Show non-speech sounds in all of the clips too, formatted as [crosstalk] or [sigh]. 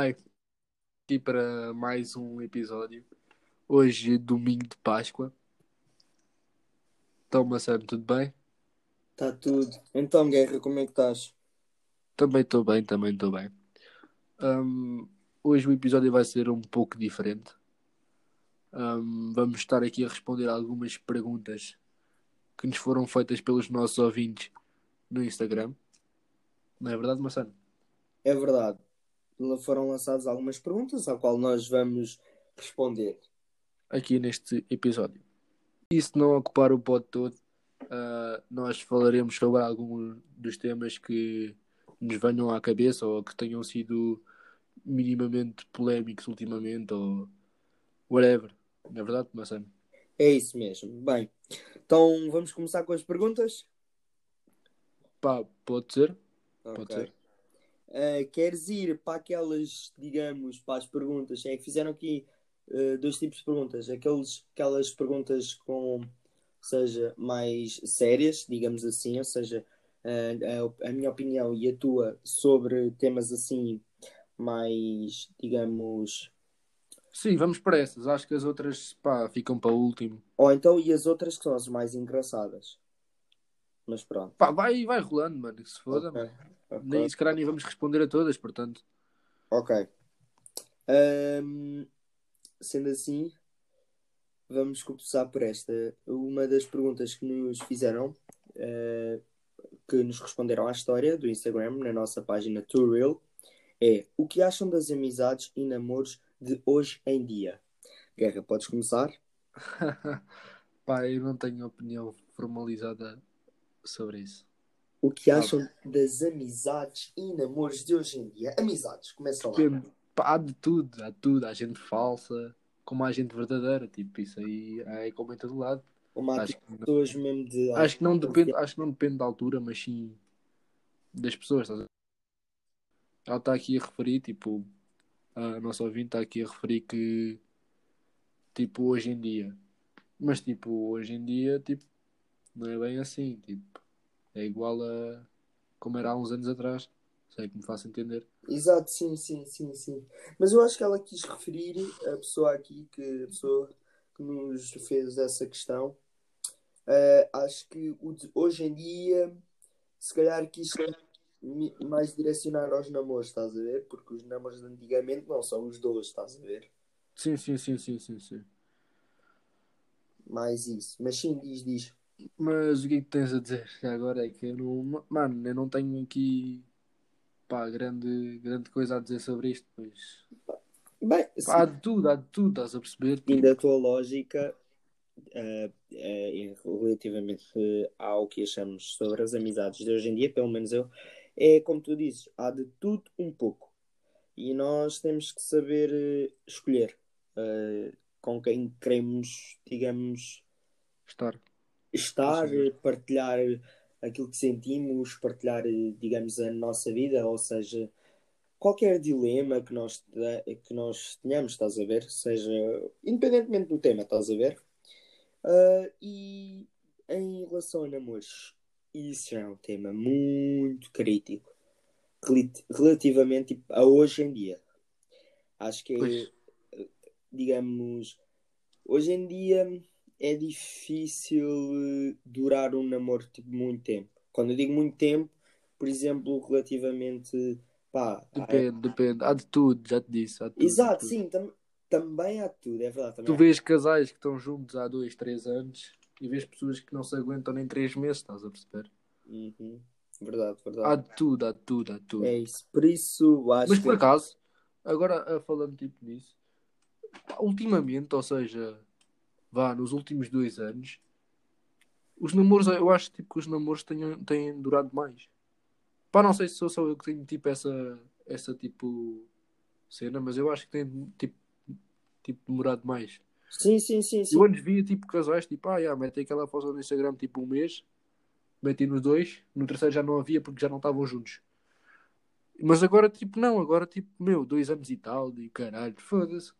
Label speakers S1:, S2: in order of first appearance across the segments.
S1: Bem, aqui para mais um episódio. Hoje, domingo de Páscoa. Então, Marcelo, tudo bem?
S2: Está tudo. Então, Guerra, como é que estás?
S1: Também estou bem, também estou bem. Hum, hoje o episódio vai ser um pouco diferente. Hum, vamos estar aqui a responder algumas perguntas que nos foram feitas pelos nossos ouvintes no Instagram. Não é verdade, Marcelo?
S2: É verdade. Foram lançadas algumas perguntas ao qual nós vamos responder.
S1: Aqui neste episódio. E se não ocupar o pod todo, uh, nós falaremos sobre alguns dos temas que nos venham à cabeça ou que tenham sido minimamente polémicos ultimamente ou whatever. Não é verdade, Marcelo?
S2: É isso mesmo. Bem, então vamos começar com as perguntas?
S1: Pá, pode ser.
S2: Okay. Pode ser. Uh, queres ir para aquelas, digamos, para as perguntas? É que fizeram aqui uh, dois tipos de perguntas. Aqueles, aquelas perguntas com, seja, mais sérias, digamos assim, ou seja, uh, a, a, minha opinião e a tua sobre temas assim mais, digamos.
S1: Sim, vamos para essas. Acho que as outras pá, ficam para o último.
S2: Ou então, e as outras que são as mais engraçadas. Mas pronto.
S1: Pá, vai, vai rolando, mano. Que se foda, okay. Okay. Nem, se calhar nem vamos responder a todas, portanto.
S2: Ok. Um, sendo assim, vamos começar por esta. Uma das perguntas que nos fizeram, uh, que nos responderam à história do Instagram, na nossa página Too Real, é o que acham das amizades e namoros de hoje em dia? Guerra, podes começar? [laughs]
S1: Pá, eu não tenho opinião formalizada sobre isso.
S2: O que acham das amizades e namoros de hoje em dia? Amizades, começa lá.
S1: Há de tudo, há de tudo. Há gente falsa, como há gente verdadeira. Tipo, isso aí é como em todo lado.
S2: Como há pessoas não... mesmo de.
S1: Acho que, não depende, acho que não depende da altura, mas sim das pessoas. Estás Ela está aqui a referir, tipo, a nossa ouvinte está aqui a referir que, tipo, hoje em dia. Mas, tipo, hoje em dia, tipo, não é bem assim. Tipo, é igual a como era há uns anos atrás. Sei que me faço entender.
S2: Exato, sim, sim, sim, sim. Mas eu acho que ela quis referir a pessoa aqui, que a pessoa que nos fez essa questão. Uh, acho que hoje em dia, se calhar quis mais direcionar aos namoros, estás a ver? Porque os namoros de antigamente não são os dois, estás a ver?
S1: Sim, sim, sim, sim, sim, sim.
S2: Mais isso. Mas sim, diz, diz.
S1: Mas o que é que tens a dizer agora? É que eu não. Mano, eu não tenho aqui. Pá, grande, grande coisa a dizer sobre isto, pois.
S2: Bem,
S1: há de tudo, há de tudo, estás a perceber?
S2: E da tua lógica, uh, uh, relativamente ao que achamos sobre as amizades de hoje em dia, pelo menos eu, é como tu dizes, há de tudo um pouco. E nós temos que saber uh, escolher com quem queremos, digamos,
S1: estar
S2: estar, partilhar aquilo que sentimos, partilhar, digamos, a nossa vida, ou seja, qualquer dilema que nós, que nós tenhamos, estás a ver, seja independentemente do tema, estás a ver. Uh, e em relação a namoros, isso é um tema muito crítico relativamente tipo, a hoje em dia. Acho que, é, digamos, hoje em dia é difícil eh, durar um namoro tipo, muito tempo. Quando eu digo muito tempo, por exemplo, relativamente. Pá,
S1: depende, há... depende. Há de tudo, já te disse.
S2: Tudo, Exato, sim, tam também há de tudo, é verdade.
S1: tu vês casais que estão juntos há dois, três anos e vês pessoas que não se aguentam nem três meses, estás a perceber?
S2: Uhum. Verdade, verdade.
S1: Há de tudo, há de tudo, há de tudo.
S2: É isso, por isso acho
S1: Mas por que... acaso, agora falando tipo nisso, ultimamente, ou seja, vá, nos últimos dois anos, os namoros, eu acho tipo, que os namoros têm, têm durado mais. Pá, não sei se sou só eu que tenho tipo essa, essa tipo cena, mas eu acho que tem tipo, tipo demorado mais.
S2: Sim, sim, sim, sim.
S1: Eu antes via tipo casais, tipo, ah, yeah, mete aquela foto no Instagram tipo um mês, meti nos dois, no terceiro já não havia porque já não estavam juntos. Mas agora, tipo, não, agora, tipo, meu, dois anos e tal, de caralho, foda-se.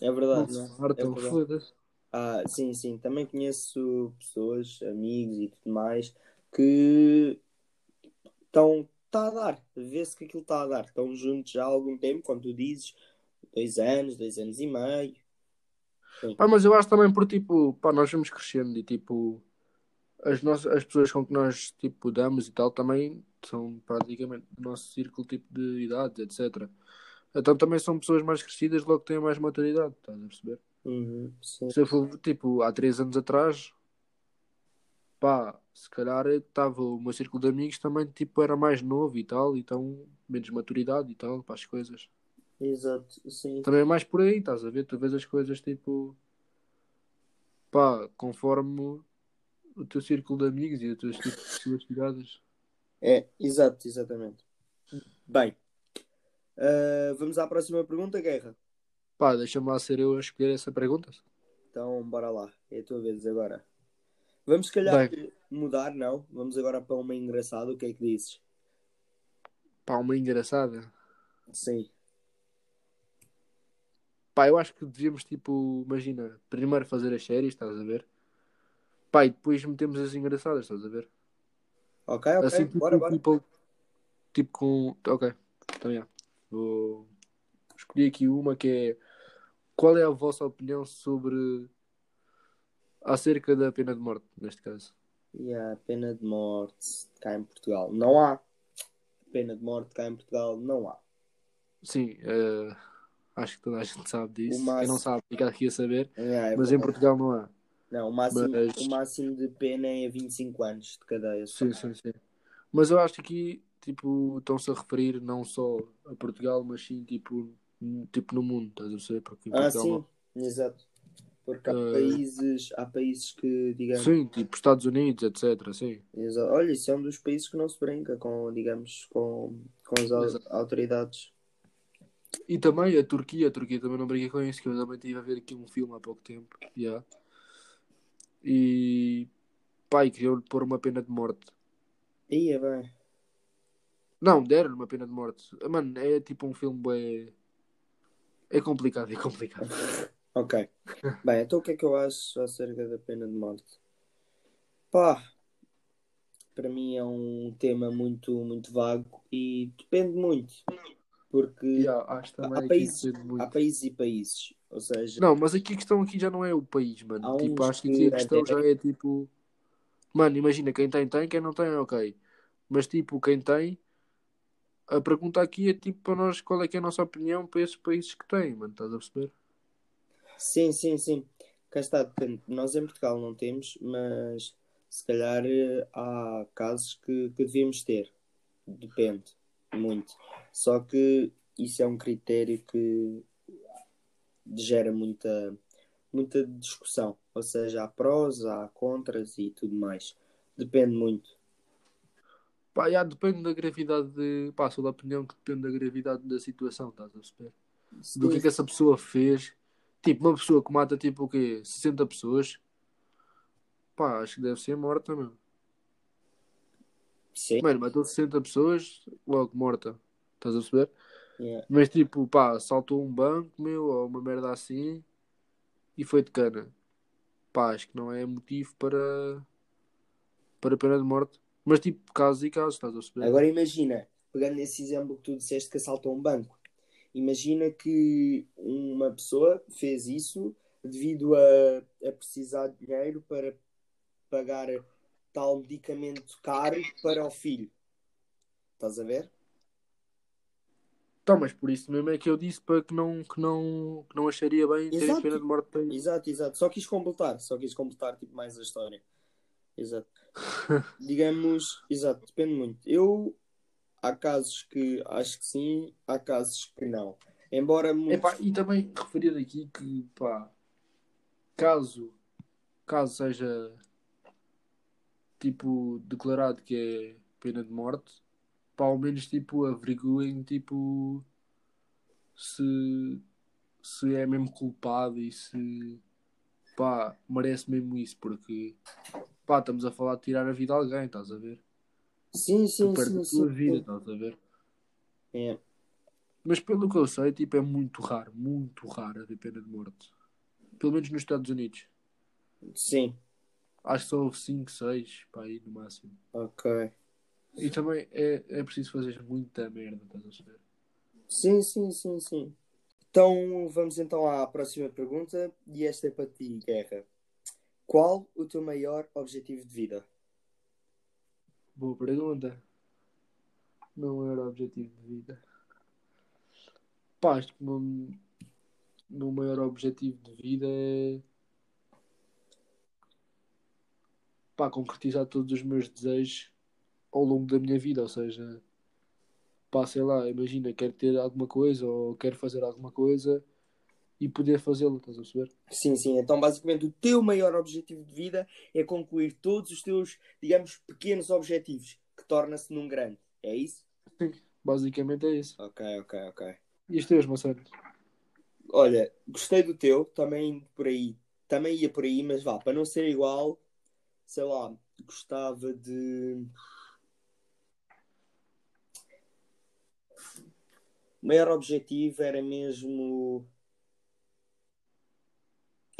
S2: É verdade,
S1: não, não. É verdade. foda-se.
S2: Ah, sim, sim. Também conheço pessoas, amigos e tudo mais, que estão está a dar. Vê-se que aquilo está a dar. Estão juntos já há algum tempo, como tu dizes, dois anos, dois anos e meio.
S1: Pá, mas eu acho também por tipo, pá, nós vamos crescendo e tipo, as, nossas, as pessoas com que nós tipo damos e tal também são praticamente do nosso círculo tipo de idades, etc. Então também são pessoas mais crescidas, logo têm mais maturidade, estás a perceber?
S2: Uhum.
S1: Se eu for tipo há três anos atrás, pá, se calhar estava o meu círculo de amigos também tipo era mais novo e tal, então menos maturidade e tal para as coisas.
S2: Exato, sim.
S1: Também é mais por aí, estás a ver? Tu vês as coisas tipo pá, conforme o teu círculo de amigos e as tuas tipo, chegadas.
S2: É, exato, exatamente. Bem, uh, vamos à próxima pergunta, Guerra.
S1: Pá, deixa-me lá ser eu a escolher essa pergunta.
S2: Então, bora lá. É a tua vez agora. Vamos, se calhar,
S1: Bem.
S2: mudar, não? Vamos agora para uma engraçada. O que é que dizes?
S1: Pá, uma engraçada.
S2: Sim.
S1: Pá, eu acho que devíamos, tipo, imagina, primeiro fazer as séries, estás a ver? Pá, e depois metemos as engraçadas, estás a ver?
S2: Ok, ok.
S1: assim, tipo,
S2: bora, bora.
S1: tipo, tipo com. Ok, então já. Vou escolher aqui uma que é. Qual é a vossa opinião sobre. acerca da pena de morte, neste caso?
S2: E a pena de morte cá em Portugal. Não há. Pena de morte cá em Portugal não há.
S1: Sim, eh, acho que toda a gente sabe disso.
S2: Máximo-
S1: Quem não sabe fica aqui a saber.
S2: É, é
S1: Mas em
S2: verdade.
S1: Portugal não há.
S2: Não, o máximo,
S1: Mas-
S2: o máximo de pena é 25 anos de cadeia.
S1: Sim, sim, sim. Mas eu acho que aqui, tipo, estão-se a referir não só a Portugal, mas sim, tipo, tipo no mundo, estás a perceber? Porque em
S2: Ah, sim, exato. Porque há
S1: Eh,
S2: países, há países que, digamos,
S1: Sim, tipo, Estados Unidos, etc, sim.
S2: Exa- Olha, isso é um dos países que não se brinca com, digamos, com, com as
S1: Exato.
S2: autoridades.
S1: E também a Turquia, a Turquia também não brinca com isso, que eu também estive a ver aqui um filme há pouco tempo, já. E, e queriam-lhe pôr uma pena de morte.
S2: Ia bem.
S1: Não, deram-lhe uma pena de morte. Mano, é tipo um filme bem... É complicado, é complicado.
S2: Ok. [laughs] Bem, então o que é que eu acho acerca da pena de morte? Pá, para mim é um tema muito, muito vago e depende muito. Porque
S1: também
S2: há países, há países e países. Ou seja,
S1: Não, mas aqui a questão aqui já não é o país, mano. Tipo, acho que
S2: que
S1: aqui a questão já é tipo. Mano, imagina, quem tem, tem, quem não tem, ok. Mas tipo, quem tem, a pergunta aqui é tipo para nós qual é que é a nossa opinião para esses países que têm, mano, estás a perceber?
S2: Sim, sim, sim. Cá está, depende. Nós em Portugal não temos, mas se calhar eh, há casos que, que devíamos ter. Depende, muito. Só que isso é um critério que gera muita, muita discussão. Ou seja, há prós, há contras e tudo mais. Depende muito.
S1: Pá, já, depende da gravidade de. Pá, sou da opinião que depende da gravidade da situação, estás a perceber? Do que é que essa pessoa fez. Tipo, uma pessoa que mata tipo o quê? 60 pessoas. Pá, acho que deve ser morta, meu.
S2: Sim,
S1: Mano, matou 60 pessoas, logo morta. Estás a perceber?
S2: yeah.
S1: Mas tipo, pá, saltou um banco, meu, ou uma merda assim, e foi de cana. Pá, acho que não é motivo para. para pena de morte. Mas tipo, casos e casos, estás a perceber?
S2: Agora imagina, pegando nesse exemplo que tu disseste que assaltou um banco, imagina que uma pessoa fez isso devido a, a precisar de dinheiro para pagar tal medicamento caro para o filho. Estás a ver?
S1: Então, mas por isso mesmo é que eu disse para que não, que não, que não acharia bem ter
S2: Exato.
S1: pena de morte para isso.
S2: Exato, exato. Só quis completar, só quis completar tipo, mais a história. Exato. [laughs] Digamos, exato, depende muito. Eu há casos que acho que sim, há casos que não. Embora muitos...
S1: Epá, e também referir aqui que, pá, caso, caso seja, tipo, declarado que é pena de morte, pá, ao menos, tipo, averiguem, tipo, se, se é mesmo culpado e se, pá, merece mesmo isso, porque, pá, estamos a falar de tirar a vida a alguém, estás a ver?
S2: Sim, sim,
S1: Tu
S2: sim,
S1: a tua
S2: sim,
S1: vida,
S2: sim.
S1: estás a ver?
S2: É.
S1: Mas pelo que eu sei, tipo, é muito raro, muito raro haver pena de morte. Pelo menos nos Estados Unidos.
S2: Sim,
S1: Acho que só houve 5, 6, pá, aí no máximo.
S2: ok.
S1: E também é, é preciso fazer muita merda, estás a perceber?
S2: Sim, sim, sim, sim. Então vamos então à próxima pergunta e esta é para ti, Guerra. Qual o teu maior objetivo de vida?
S1: Boa pergunta. Não era objetivo de vida. Pá, acho que o meu, meu maior objetivo de vida é. Pá, concretizar todos os meus desejos ao longo da minha vida. Ou seja, pá, sei lá, imagina, quero ter alguma coisa ou quero fazer alguma coisa e poder fazê-lo, estás a perceber?
S2: Sim, sim. Então, basicamente, o teu maior objetivo de vida é concluir todos os teus, digamos, pequenos objetivos, que torna-se num grande. É isso?
S1: Sim, basicamente é isso.
S2: Ok, ok, ok.
S1: E os teus, Marcelo?
S2: Olha, gostei do teu, também por aí. Também ia por aí, mas vá, para não ser igual, sei lá, gostava de. O maior objetivo era mesmo.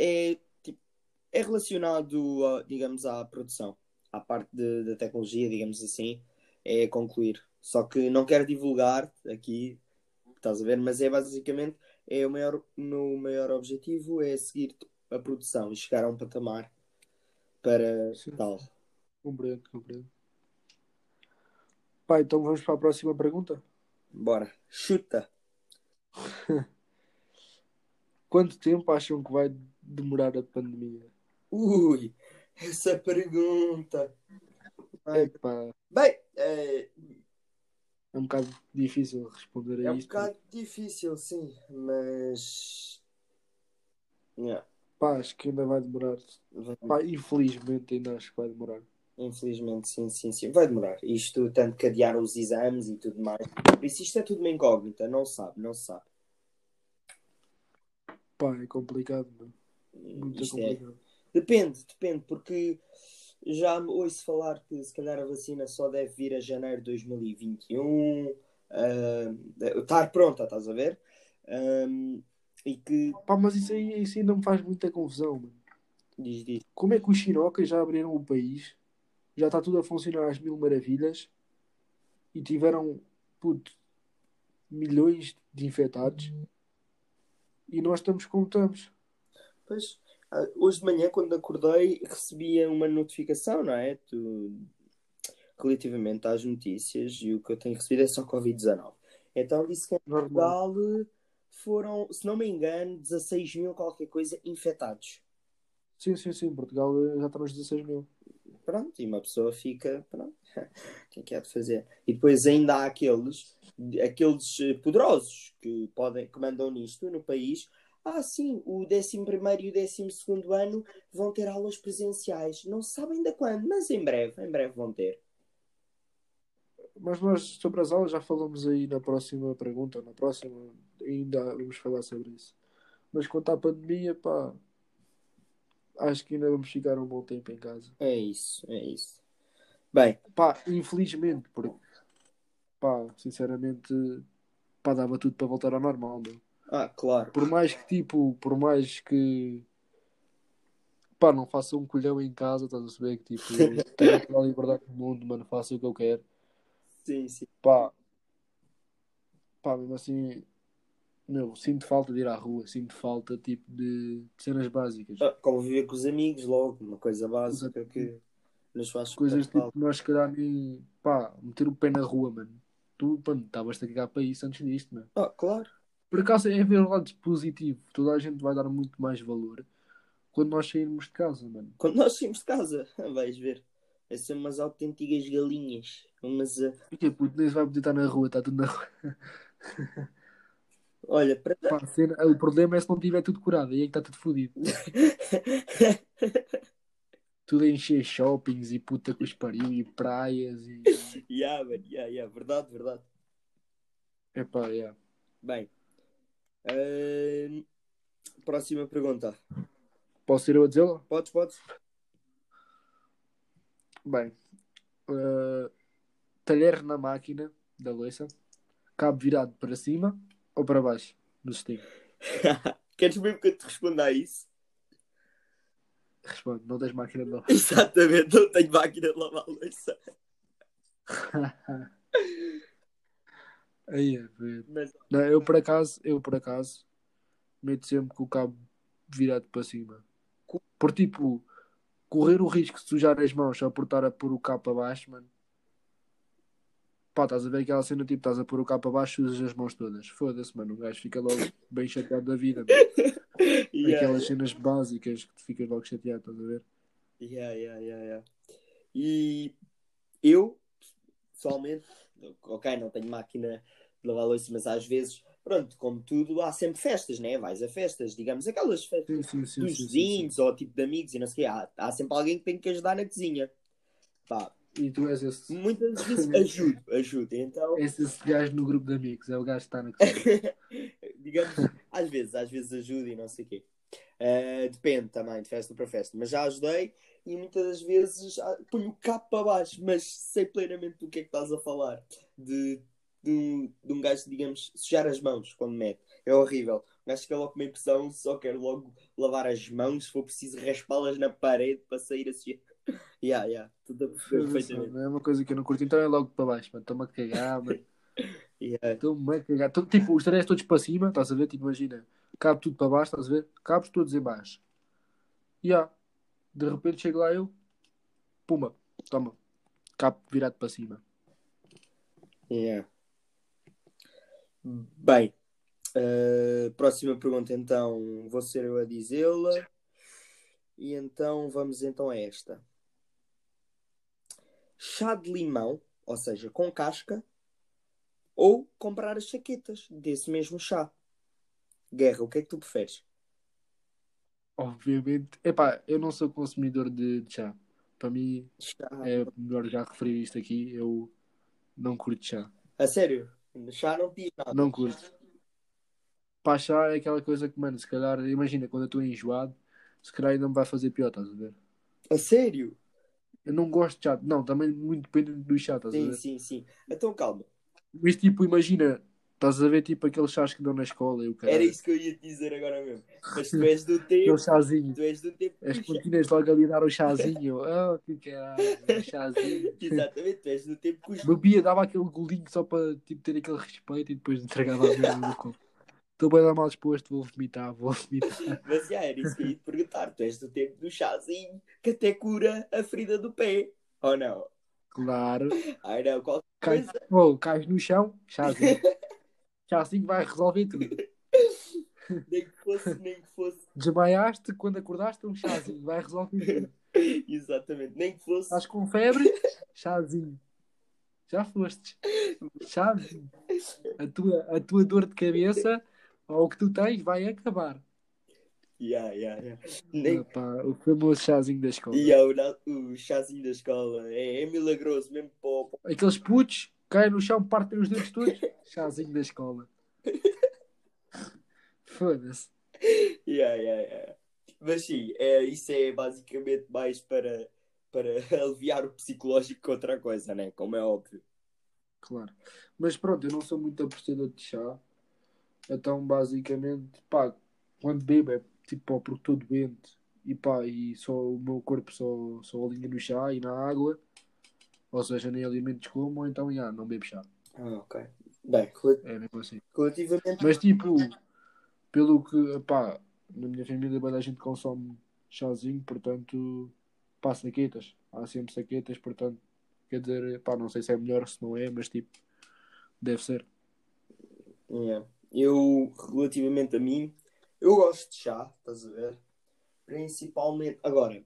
S2: É, tipo, é relacionado, a, digamos, à produção, à parte de- da tecnologia, digamos assim, é concluir. Só que não quero divulgar aqui, estás a ver, mas é basicamente é o maior, meu maior objetivo é seguir a produção e chegar a um patamar para
S1: Sim.
S2: tal.
S1: Compreendo, compreendo. Pá, então vamos para a próxima pergunta.
S2: Bora, chuta. [laughs]
S1: Quanto tempo acham que vai demorar a pandemia?
S2: Ui, essa pergunta.
S1: Epá,
S2: Bem, é,
S1: é um bocado difícil responder a
S2: é um
S1: isto.
S2: bocado difícil, sim, mas. Yeah,
S1: Pá, acho que ainda vai demorar.
S2: vai-
S1: Pá, infelizmente ainda acho que vai demorar.
S2: Infelizmente, sim, sim, sim. Vai demorar. Isto, tanto que adiaram os exames e tudo mais. Por isso, isto é tudo uma incógnita. Não se sabe, não se sabe.
S1: Pá, é complicado, mano. Muito
S2: Isto é,
S1: complicado.
S2: Depende, depende, porque já me ouço falar que se calhar a vacina só deve vir a janeiro de 2021, ah, estar pronta, estás a ver? Ahm, e que
S1: Pá, mas isso aí, isso aí não me faz muita confusão, mano.
S2: diz, diz,
S1: Como é que os chinocas já abriram o país? Já está tudo a funcionar às mil maravilhas e tiveram, puto, milhões de infectados e nós estamos como estamos.
S2: Pois, ah, hoje de manhã, quando acordei, recebia uma notificação, não é? Tu- relativamente às notícias, e o que eu tenho recebido é só Covid-19. Então disse que em. Portugal foram, se não me engano, 16 mil qualquer coisa infectados.
S1: Sim, sim, sim. Portugal eh, já está nos 16 mil.
S2: Pronto, e uma pessoa fica, pronto, [laughs] o que é que há de fazer? E depois ainda há aqueles, aqueles eh, poderosos que podem, que mandam nisto no país. Ah, sim, o 11 primeiro e o 12 segundo ano vão ter aulas presenciais. Não se sabe ainda quando, mas em breve, em breve vão ter.
S1: Mas nós sobre as aulas já falamos aí na próxima pergunta. Na próxima ainda vamos falar sobre isso. Mas quanto à pandemia, pá, acho que ainda vamos ficar um bom tempo em casa.
S2: É isso, é isso. Bem,
S1: Pá, infelizmente, porque, pá, sinceramente, pá, dava tudo para voltar ao normal, meu.
S2: Ah, claro.
S1: Por mais que, tipo, por mais que, pá, não faça um colhão em casa, estás a saber que, tipo, [laughs] tenho toda a liberdade do mundo, mano, faço o que eu quero.
S2: Sim, sim.
S1: Pá, pá, mesmo assim, meu, sinto falta de ir à rua, sinto falta, tipo, de cenas básicas.
S2: Ah, conviver com os amigos logo, uma coisa básica que nos faz
S1: Coisas
S2: falta.
S1: tipo, nós se calhar nem, pá, meter o pé na rua, mano. Tu, mano, estavas a cagar para isso antes disto, mano.
S2: Ah, claro.
S1: Por acaso é ver o lado positivo. Toda a gente vai dar muito mais valor quando nós sairmos de casa, mano.
S2: Quando nós saímos de casa, [laughs] vais ver. Vai ser umas autênticas galinhas. Umas. ah,
S1: Porque puto, nem se vai poder estar na rua, está tudo na rua. [laughs]
S2: Olha, para.
S1: Pá, cena- o problema é se não tiver tudo curado, aí é que está tudo fodido. [laughs] Tudo a encher shoppings e puta que os pariu e praias e.
S2: yeah, man, yeah, yeah. Verdade, verdade.
S1: Epá, yeah.
S2: Bem. Ahn, próxima pergunta.
S1: Posso ser eu a dizê-la?
S2: Podes, podes?
S1: Bem, eh, talher na máquina da louça, cabo virado para cima ou para baixo no sistema? [laughs]
S2: Queres mesmo que eu te responda a isso?
S1: Responde, não tens máquina de lavar.
S2: Exatamente, não tenho máquina de lavar a louça. [laughs]
S1: Aí é.
S2: Mas,
S1: Não, eu por acaso, eu por acaso, meto sempre com o cabo virado para cima. Por tipo, correr o risco de sujar as mãos só por estar a pôr o cabo para baixo, mano. Pá, estás a ver aquela cena tipo, estás a pôr o cabo para baixo e usas as mãos todas. Foda-se, mano. O gajo fica logo bem chateado da vida. mano. [laughs]
S2: yeah,
S1: Aquelas cenas básicas que tu ficas logo chateado, estás a ver?
S2: yeah, yeah, yeah, yeah. E eu, pessoalmente, ok, não tenho máquina de lavar louça, mas às vezes, pronto, como tudo, há sempre festas, né? Vais a festas, digamos, aquelas festas
S1: Sim, sim,
S2: dos
S1: sim,
S2: vizinhos ou tipo de amigos e não sei o quê. Há, há sempre alguém que tem que ajudar na cozinha. Pá,
S1: E tu és esse,
S2: muitas [laughs] vezes ajudo, ajudo. Então,
S1: és esse gajo no grupo de amigos, é o gajo que está na cozinha. [laughs]
S2: digamos, às vezes, às vezes ajudo e não sei o quê. Eh, depende também de festa para festa, mas já ajudei e muitas das vezes ah, ponho o capo para baixo, mas sei plenamente do que é que estás a falar. De, de, um, de um gajo, digamos, sujar as mãos quando mete. É horrível. Um gajo fica logo com uma impressão, só quer logo lavar as mãos, se for preciso raspá-las na parede para sair assim. [laughs] Yeah, yeah, tudo perfeitamente.
S1: É uma coisa que eu não curto, então é logo para baixo, mano. Estou-me a cagar, mano. [laughs]
S2: Yeah.
S1: Estou-me a cagar. Tô- tipo, os tareas todos para cima, estás a ver? Tipo, imagina, cabo tudo para baixo, estás a ver? Cabos todos em baixo. Yeah. de repente chego lá eu, puma, toma, cabo virado para cima.
S2: Yeah. Bem, eh, próxima pergunta então, vou ser eu a dizê-la. E então vamos então a esta. Chá de limão, ou seja, com casca, ou comprar as chaquetas desse mesmo chá. Guerra, o que é que tu preferes?
S1: Obviamente, epá, eu não sou consumidor de, de chá. Para mim,
S2: Chá.
S1: é melhor já referir isto aqui. Eu não curto chá.
S2: A sério? Chá não nada.
S1: Não curto. Pá, chá é aquela coisa que, mano, se calhar, imagina, quando eu estou enjoado, se calhar ainda me vai fazer pior, estás a ver?
S2: A sério?
S1: Eu não gosto de chá. Não, também muito depende do chá, estás a
S2: Sim,
S1: ver?
S2: sim, sim. Então calma.
S1: Mas tipo, imagina, estás a ver tipo aqueles chás que dão na escola e cara.
S2: Era isso que eu ia te dizer agora mesmo. Mas tu és do tempo.
S1: Aquele chazinho.
S2: Tu és do tempo.
S1: As continhas logo ali dar o chazinho. [laughs] Oh, que caralho, um chazinho. [laughs]
S2: Exatamente, tu és do tempo que os
S1: Bebia, dava aquele golinho só para tipo, ter aquele respeito e depois entregava a merda no copo. Estou bem lá mal disposto, vou vomitar, vou vomitar. [laughs]
S2: Mas já era isso que eu ia te perguntar. Tu és do tempo do chazinho que até cura a ferida do pé. Ou não?
S1: Claro.
S2: Ai não, qualquer
S1: Cai,
S2: coisa.
S1: oh, cais no chão, chazinho. Chazinho vai resolver tudo. [laughs]
S2: Nem que fosse, nem que fosse.
S1: Desmaiaste, quando acordaste, um chazinho vai resolver tudo. [laughs]
S2: Exatamente, nem que fosse.
S1: Estás com febre? Chazinho. Já fostes. Chazinho. A tua, a tua dor de cabeça ou o que tu tens vai acabar.
S2: Yeah, yeah, yeah. Nem...
S1: Epá, o famoso chazinho da escola.
S2: Yeah, o, o chazinho da escola é, é milagroso, mesmo para
S1: Aqueles putos caem no chão, partem os dedos todos. Chazinho da escola. Foda-se.
S2: Yeah, yeah, yeah. Mas sim, é, isso é basicamente mais para, para [laughs] aliviar o psicológico que outra coisa, né? Como é óbvio.
S1: Claro. Mas pronto, eu não sou muito apreciador de chá. Então, basicamente, pá, quando bebo é tipo pá, porque estou doente e pá, e só o meu corpo só, só alinha no chá e na água. Ou seja, nem alimentos como, ou então, já, não bebo chá.
S2: Ah, ok. Bem,
S1: É mesmo assim.
S2: relativamente.
S1: Mas tipo, pelo que, pá, na minha família a gente consome chazinho, portanto, pá, saquetas. Há sempre saquetas, portanto, quer dizer, pá, não sei se é melhor, se não é, mas tipo, deve ser.
S2: Yeah. Eu, relativamente a mim, eu gosto de chá, estás a ver? Principalmente. Agora,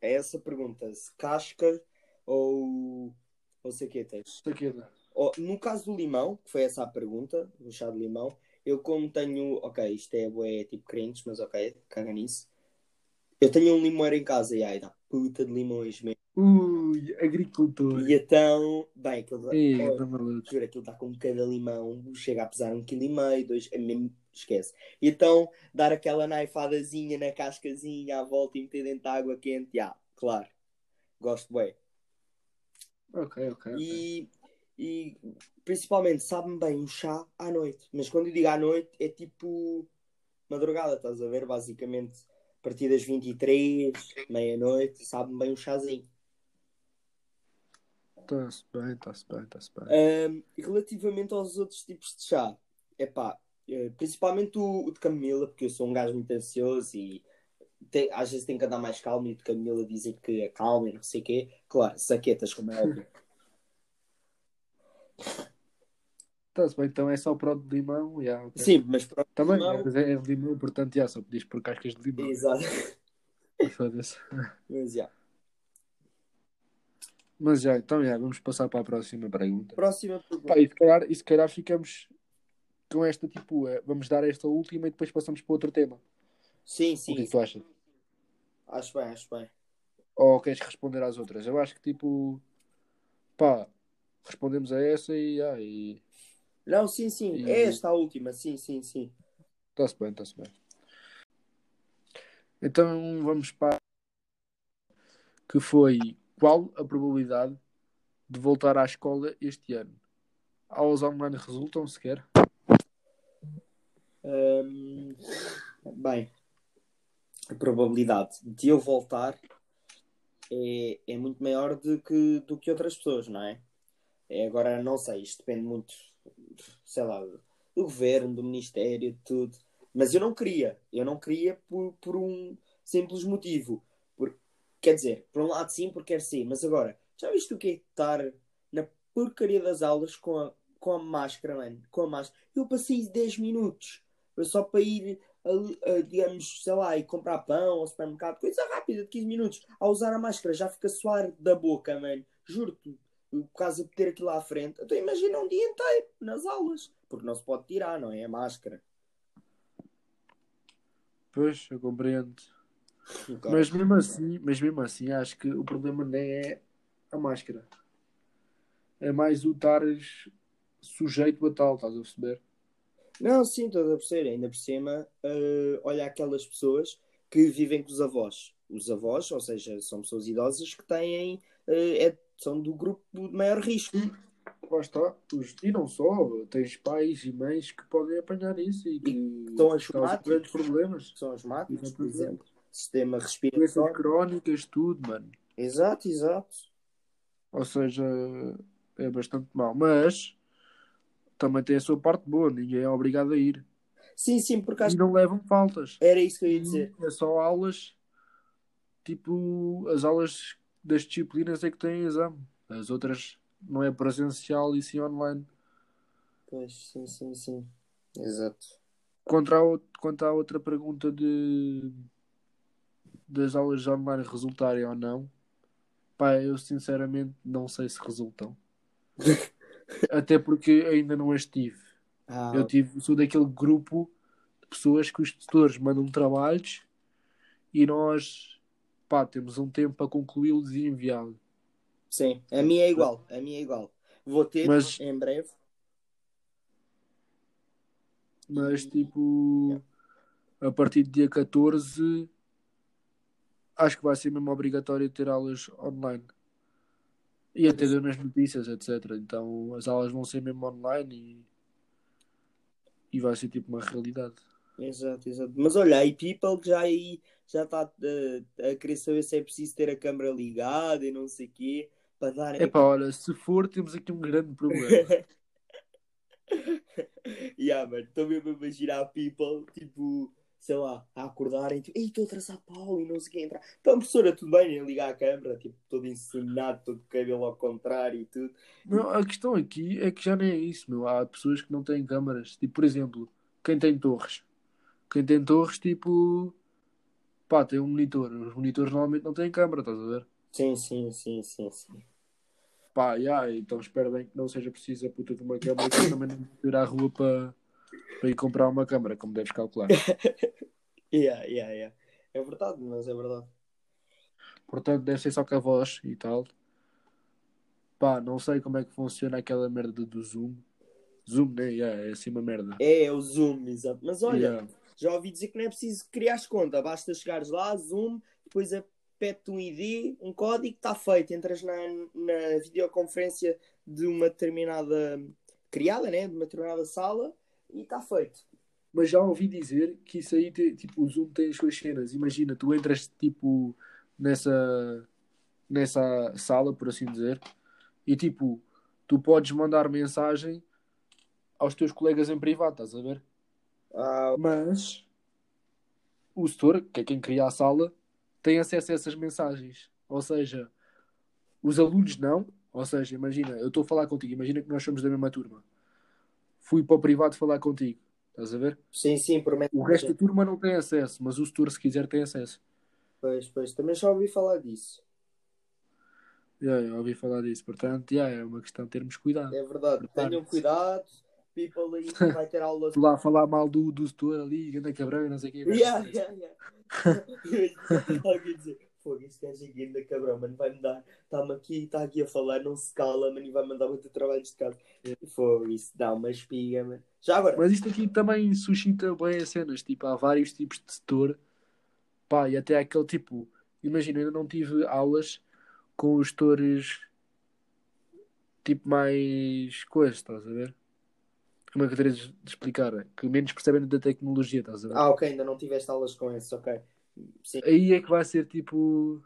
S2: é essa pergunta: se casca ou, ou saquetas?
S1: Saqueta.
S2: Ou, no caso do limão, que foi essa a pergunta, do chá de limão, eu como tenho. Ok, isto é bué, tipo crentes, mas ok, caga nisso. Eu tenho um limoeiro em casa e aí dá puta de limões mesmo.
S1: Ui, agricultor.
S2: E então, bem, aquilo dá,
S1: Ei,
S2: oh,
S1: tá
S2: juro, aquilo está com cada limão, chega a pesar um quilo e meio, dois, é mesmo, esquece. E então, dar aquela naifadazinha na cascazinha à volta e meter dentro de água quente, já, claro, gosto bem.
S1: Ok, ok.
S2: E, e principalmente sabe-me bem um chá à noite. Mas quando eu digo à noite é tipo madrugada, estás a ver? Basicamente a partir das 23, meia-noite, sabe-me bem um chazinho.
S1: Está-se bem, está-se bem, está-se bem.
S2: Ahm, relativamente aos outros tipos de chá, é pá, principalmente o, o de camomila, porque eu sou um gajo muito ansioso e tem- às vezes tenho que andar mais calmo e o de camomila dizem que é calmo e não sei o quê. Claro, saquetas, como é óbvio.
S1: Está-se bem, então é só para o de limão. Yeah, ok.
S2: Sim, mas.
S1: Também,
S2: limão-
S1: mas é, é de limão, portanto, já, só podias pôr cascas de limão.
S2: Exato.
S1: Foda-se.
S2: Mas já.
S1: Mas já, então já, vamos passar para a próxima pergunta.
S2: Próxima pergunta.
S1: Pá, e se calhar, e se calhar ficamos com esta tipo, é, vamos dar esta última e depois passamos para outro tema.
S2: Sim,
S1: O que é
S2: sim.
S1: que tu achas?
S2: Acho bem, acho bem.
S1: Ou queres responder às outras? Eu acho que tipo, pá, respondemos a essa e, ah, e
S2: Não, sim, sim.
S1: E-
S2: É esta a última. Sim, sim, sim.
S1: está-se bem, está-se bem. Então vamos para que foi qual a probabilidade de voltar à escola este ano? Aulas online resultam sequer?
S2: Hum, bem, a probabilidade de eu voltar é, é muito maior do que, do que outras pessoas, não é? é? Agora, não sei, isto depende muito, sei lá, do governo, do ministério, de tudo. Mas eu não queria, eu não queria por, por um simples motivo. Por, quer dizer, por um lado sim, porque quer sim, mas agora, já viste o que é estar na porcaria das aulas com a, com a máscara, mano? Com a máscara. Eu passei 10 minutos só para ir, a, digamos, sei lá, e comprar pão ao supermercado, coisa rápida de 15 minutos. A usar a máscara já fica a suar da boca, mano. Juro-te, por causa de ter aquilo lá à frente. Então imagina um dia inteiro nas aulas, porque não se pode tirar, não é? A máscara.
S1: Pois, eu compreendo. Mas mesmo assim, mas mesmo assim, acho que o problema não é a máscara. É mais o estares sujeito a tal, estás a perceber?
S2: Não, sim, estou a perceber. Ainda por cima, eh, olha aquelas pessoas que vivem com os avós. Os avós, ou seja, são pessoas idosas que têm, eh, é- são do grupo de maior risco.
S1: Lá está. Os- E não só, tens pais e mães que podem apanhar isso e que
S2: estão
S1: causam
S2: asmáticos.
S1: grandes problemas.
S2: que São asmáticos, por exemplo. Sistema
S1: Doenças
S2: respiratório.
S1: crónicas, tudo, mano.
S2: Exato, exato.
S1: Ou seja, é bastante mau. Mas também tem a sua parte boa, ninguém é obrigado a ir.
S2: Sim, sim, porque acho
S1: E não levam faltas.
S2: Era isso que eu ia dizer.
S1: É só aulas, tipo, as aulas das disciplinas é que têm exame. As outras não é presencial e sim online.
S2: Pois, sim, sim, sim. Exato.
S1: Quanto à, quanto à outra pergunta de das aulas online resultarem ou não, pá, eu sinceramente não sei se resultam. [laughs] Até porque ainda não as tive.
S2: Ah,
S1: Eu tive, sou daquele grupo de pessoas que os tutores mandam trabalhos e nós pá, temos um tempo para concluí-los e enviá-los.
S2: sim, a minha é igual. A minha é igual. Vou ter
S1: Mas-
S2: em breve.
S1: Mas tipo, a partir do dia 14, acho que vai ser mesmo obrigatório ter aulas online. E até deu nas notícias, etc. Então as aulas vão ser mesmo online e, e vai ser tipo uma realidade.
S2: Exato, exato. Mas olha, aí People que já aí já está a, a querer saber se é preciso ter a câmera ligada e não sei o quê. Para darem.
S1: É pá, olha, se for, temos aqui um grande problema. [laughs]
S2: yeah, mano, estou mesmo a imaginar people, tipo, sei lá, a acordarem, tipo, ei, estou atrasado para a aula e não sei o que entrar. Então, professora, tudo bem, nem ligar a câmera, tipo, todo encenado, todo cabelo ao contrário e tudo.
S1: Meu, a questão aqui é que já nem é isso, meu. Há pessoas que não têm câmaras. Tipo, por exemplo, quem tem torres. Quem tem torres, tipo, pá, tem um monitor. Os monitores normalmente não têm câmara, estás a ver?
S2: Sim, sim, sim, sim, sim.
S1: Pá, já, então espero bem que não seja preciso a puta de uma câmara, que eu também não ir à rua para, para ir comprar uma câmara, como deves calcular. [laughs]
S2: Yeah, yeah, yeah. É verdade, mas é verdade.
S1: Portanto, deve ser só com a voz e tal. Pá, não sei como é que funciona aquela merda do Zoom. Zoom, né? Yeah, é assim uma merda.
S2: É, é o Zoom, exato. Mas olha,
S1: Yeah.
S2: já ouvi dizer que não é preciso criar conta, basta chegares lá, Zoom, depois apete um ID, um código, está feito. Entras na, na videoconferência de uma determinada criada, né? De uma determinada sala e está feito.
S1: Mas já ouvi dizer que isso aí, te- tipo, o Zoom tem as suas cenas. Imagina, tu entras, tipo, nessa, nessa sala, por assim dizer, E tipo, tu podes mandar mensagem aos teus colegas em privado, estás a ver?
S2: Ah,
S1: Mas o setor, que é quem cria a sala, tem acesso a essas mensagens. Ou seja, os alunos não. Ou seja, imagina, eu estou a falar contigo, imagina que nós somos da mesma turma. Fui para o privado falar contigo, estás a ver?
S2: sim, sim, promete.
S1: O resto da turma não tem acesso, mas o setor, se quiser, tem acesso.
S2: Pois, pois, também já ouvi falar disso.
S1: Yeah, eu ouvi falar disso, portanto, yeah, é uma questão de termos cuidado.
S2: É verdade. Tenham cuidado. People aí que vai ter aulas.
S1: Lá falar mal do, do setor ali, anda cabrão, não sei o quê.
S2: Yeah, yeah, yeah. [laughs] Alguém dizer, fogo, este gajo aqui ainda cabrão, mano, vai me dar, está-me aqui, está aqui a falar, não se cala, mano, e vai mandar muito trabalhos de casa. Fogo, isso dá uma espiga, mano. Já agora,
S1: Mas isto aqui também suscita bem as cenas, tipo, há vários tipos de setor, pá, e até aquele tipo, imagina, eu ainda não tive aulas com os setores tipo mais coisas, estás a ver? Como é que eu teria de explicar? Que menos percebem da tecnologia, estás a ver?
S2: ah, ok, ainda não tiveste aulas com esse, ok. Sim.
S1: Aí é que vai ser tipo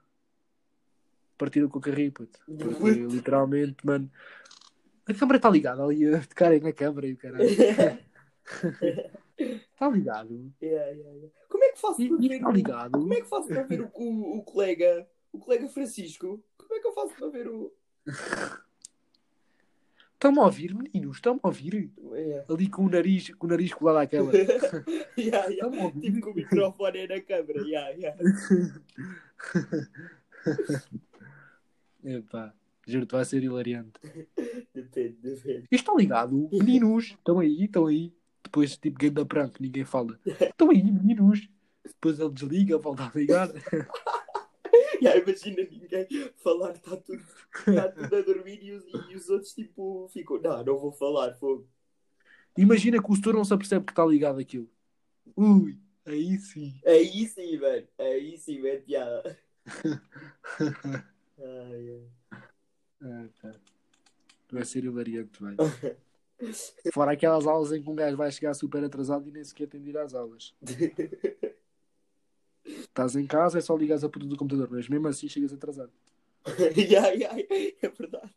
S1: partido com o carrinho, puto. Porque literalmente, mano, a câmera está ligada ali a tocarem na câmera e o caralho. Está [laughs] ligado?
S2: Yeah, yeah, yeah. Como é que faço para ver
S1: está
S2: o-
S1: ligado?
S2: Como é que faço para ver o, o, o colega, o colega Francisco? Como é que eu faço para ver o.
S1: Estão-me a ouvir, meninos? Estão-me a ouvir?
S2: Yeah.
S1: Ali com o nariz, com o nariz colado à câmera. [laughs]
S2: Yeah, yeah. Tipo com o microfone na câmera. Yeah, yeah. [laughs]
S1: Epá, juro-te, vai ser hilariante.
S2: Depende, depende.
S1: Isto está ligado? Meninos, estão aí, estão aí. Depois, tipo, game da prank, ninguém fala. [laughs] Estão aí, meninos. Depois ele desliga, volta a ligar. [laughs]
S2: Yeah, imagina ninguém falar, está tudo, tá tudo a dormir e os, e os outros tipo ficam, não, não vou falar, fogo.
S1: Imagina que o setor não se apercebe que está ligado aquilo. Ui, aí sim.
S2: Aí sim, velho. Aí sim, [laughs] é piada. Ai.
S1: Ah, pá. Vai ser hilariante, vai. [laughs] Fora aquelas aulas em que um gajo vai chegar super atrasado e nem sequer tem de ir às aulas. Estás em casa, é só ligares a puta do computador, mas mesmo assim chegas atrasado. [laughs]
S2: yeah, yeah, é verdade.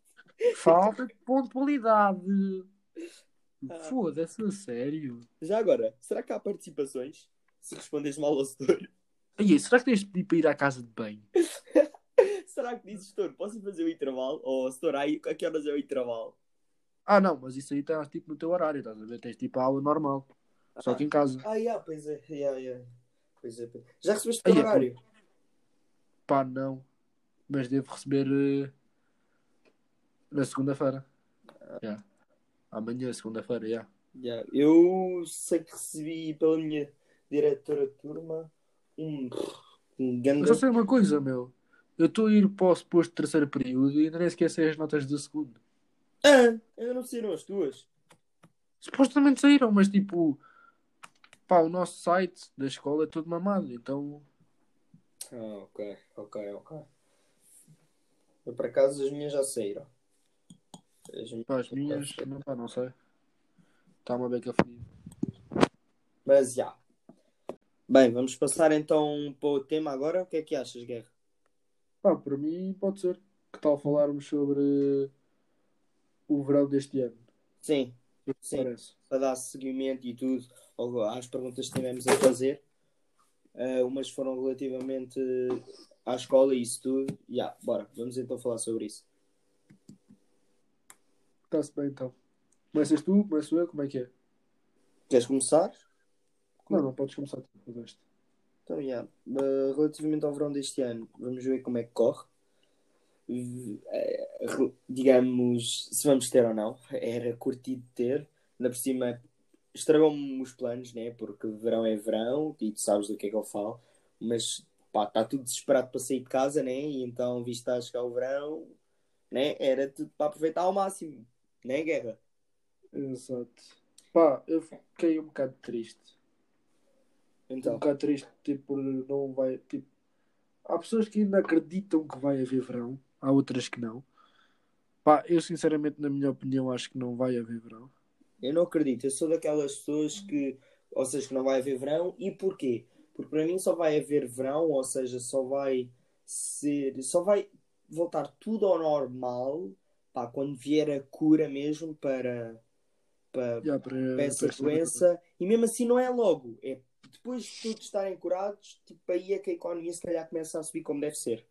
S1: Falta de pontualidade.
S2: Ah.
S1: Foda-se, a sério.
S2: Já agora, será que há participações? Se respondes mal ao setor?
S1: Aí, será que tens de pedir para ir à casa de banho? [laughs]
S2: será que dizes, setor, posso fazer o intervalo? Ou setor, aí, a que horas é o intervalo?
S1: Ah, não, mas isso aí está tipo no teu horário, estás a ver? Tens tipo a aula normal. Só que em casa.
S2: Ah, yeah, pois é, yeah, yeah. Pois é. Já recebeste o teu
S1: é
S2: horário?
S1: Pá, não. Mas devo receber eh, na segunda-feira. Já. Amanhã, segunda-feira, já.
S2: Yeah. Eu sei que recebi pela minha diretora de turma um, um
S1: Mas
S2: ganda.
S1: só sei uma coisa, meu. Eu estou a ir para o suposto terceiro período e ainda nem sei as notas do segundo.
S2: Ah, ainda não saíram as tuas.
S1: Supostamente saíram, mas tipo, pá, o nosso site da escola é todo mamado, então.
S2: Ah, ok, ok, ok. Eu, por acaso as minhas já saíram. As minhas-
S1: Pá, as minhas, não, pá, não sei. Está uma beca fodida.
S2: Mas já. Bem, vamos passar então para o tema agora. O que é que achas, Guerra?
S1: Pá, para mim pode ser. Que tal falarmos sobre o verão deste ano?
S2: Sim,
S1: te
S2: Sim.
S1: parece?
S2: para dar seguimento e tudo às perguntas que tivemos a fazer. Ah, umas foram relativamente à escola e isso tudo. Já, bora, vamos então falar sobre isso.
S1: Está-se bem então. Começas tu, começo eu, como é que é?
S2: Queres começar?
S1: Não, não, podes começar tu, fizeste.
S2: Então, já. Uh, relativamente ao verão deste ano, vamos ver como é que corre. Uh, digamos, se vamos ter ou não. Era curtido ter. Ainda por cima, estragou-me os planos, né? Porque verão é verão e tu sabes do que é que eu falo. Mas, pá, está tudo desesperado para sair de casa, né? E então, visto que está a chegar o verão, né? Era tudo para aproveitar ao máximo, né, Guerra?
S1: Exato. Pá, eu fiquei um bocado triste. Um
S2: Então,
S1: bocado triste, tipo, não vai. Tipo, há pessoas que ainda acreditam que vai haver verão, há outras que não. Pá, eu sinceramente, na minha opinião, acho que não vai haver verão.
S2: Eu não acredito, eu sou daquelas pessoas que, ou seja, que não vai haver verão. E porquê? Porque para mim só vai haver verão, ou seja, só vai ser, só vai voltar tudo ao normal pá, quando vier a cura mesmo para, para,
S1: Yeah, para,
S2: para essa
S1: para
S2: doença, e mesmo assim não é logo, é depois de todos estarem curados, tipo, aí é que a economia se calhar começa a subir como deve ser.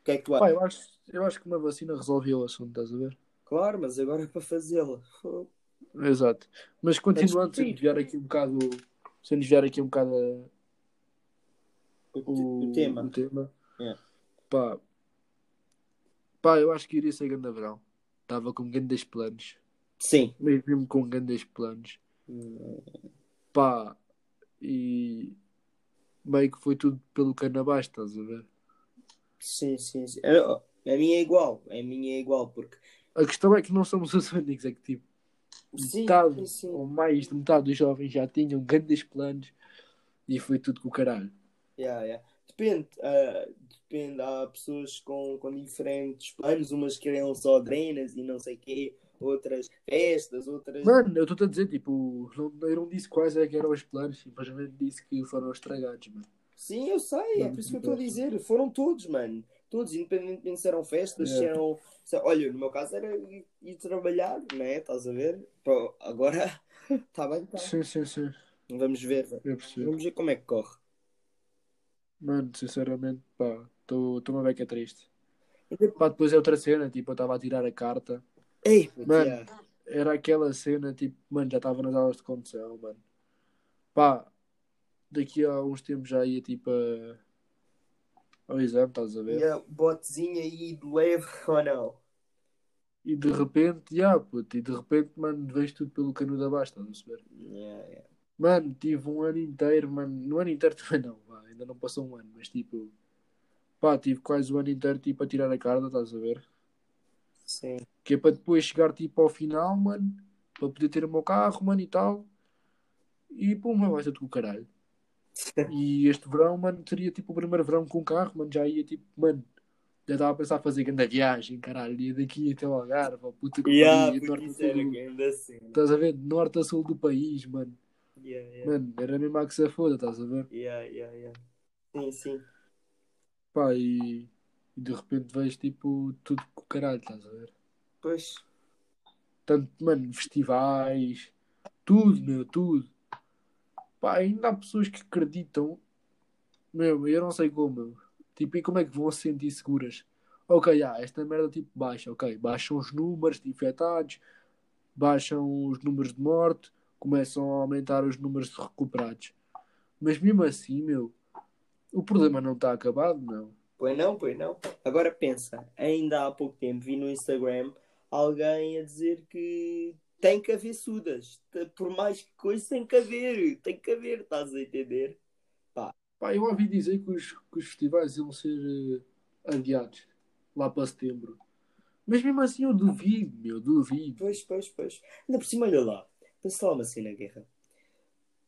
S2: O que é que tu achas?
S1: eu acho, eu acho que uma vacina resolveu o assunto, estás a ver?
S2: Claro, mas agora é para fazê-la. [laughs]
S1: Exato. Mas continuando, sem desviar aqui um bocado, sem desviar aqui um bocado
S2: O,
S1: o,
S2: o tema.
S1: o tema.
S2: É.
S1: Pá, pá, eu acho que iria ser grande verão. Estava com grandes planos.
S2: Sim.
S1: Mesmo com grandes planos. Pá, e meio que foi tudo pelo abaixo, estás a ver?
S2: Sim, sim, sim. A, minha é igual. A minha é igual, porque.
S1: A questão é que não somos os [laughs] únicos, é que tipo, metade
S2: sim,
S1: ou mais de metade dos jovens já tinham grandes planos e foi tudo com o caralho.
S2: Yeah, yeah. Depende, ah, depende. Há pessoas com, com diferentes planos, umas querem só drenas e não sei o quê, outras festas, outras.
S1: Mano, eu estou a dizer, tipo, não, eu não disse quais é que eram os planos, simplesmente disse que foram estragados, mano.
S2: Sim, eu sei, é por isso que eu estou a dizer. Foram todos, mano. Todos, independentemente se eram festas, se
S1: É.
S2: eram. se- olha, no meu caso era ir, ir trabalhar, né? Estás a ver? Pô, agora está [laughs] bem, tá.
S1: Sim, sim, sim.
S2: Vamos ver. Vamos ver como é que corre.
S1: Mano, sinceramente, pá, estou uma beca triste. Pá, depois é outra cena, tipo, eu estava a tirar a carta.
S2: Ei,
S1: Mano.
S2: yeah.
S1: Era aquela cena, tipo, mano, já estava nas aulas de condução, mano. Pá, daqui a uns tempos já ia, tipo, a... ao exame, estás a ver?
S2: Yeah, botezinha aí de leve [laughs] ou não?
S1: E de repente, já, puto, e de repente, mano, vejo tudo pelo cano da baixo, estás a perceber?
S2: Yeah, yeah.
S1: Mano, tive um ano inteiro, mano, no ano inteiro [laughs] também não, pá, ainda não passou um ano, mas tipo, pá, tive quase o ano inteiro, tipo, a tirar a carta, estás a ver?
S2: Sim.
S1: Que é para depois chegar, tipo, ao final, mano, para poder ter o meu carro, mano, e tal, e pum, vai ser tudo com o caralho. E este verão, mano, seria tipo o primeiro verão com carro, mano, já ia tipo, mano, já estava a pensar a fazer grande viagem, caralho, ia daqui até o Algarve, ó, puta que
S2: Yeah,
S1: pariu, norte a
S2: assim.
S1: estás a ver, norte a sul do país, mano,
S2: Yeah, yeah.
S1: mano, era mesmo a que se foda, estás a ver?
S2: Yeah, yeah, yeah. Sim, sim.
S1: Pá, e, e de repente vejo tipo tudo com o caralho, estás a ver?
S2: Pois.
S1: Tanto, mano, festivais, tudo, meu, tudo. Pá, ainda há pessoas que acreditam, meu, eu não sei como. Tipo, e como é que vão se sentir seguras? Ok, ah, esta merda tipo baixa, ok, baixam os números de infectados, baixam os números de morte, começam a aumentar os números de recuperados. Mas mesmo assim, meu, o problema não está acabado, não.
S2: Pois não, pois não. Agora pensa, ainda há pouco tempo vi no Instagram alguém a dizer que tem que haver sudas. Por mais que coisa, tem que haver. Tem que haver, estás a entender?
S1: Pá, eu ouvi dizer que os, que os festivais iam ser eh, adiados lá para setembro. Mas mesmo assim eu duvido, meu, duvido.
S2: Pois, pois, pois. Ainda por cima, olha lá. Pensa lá uma cena, Guerra.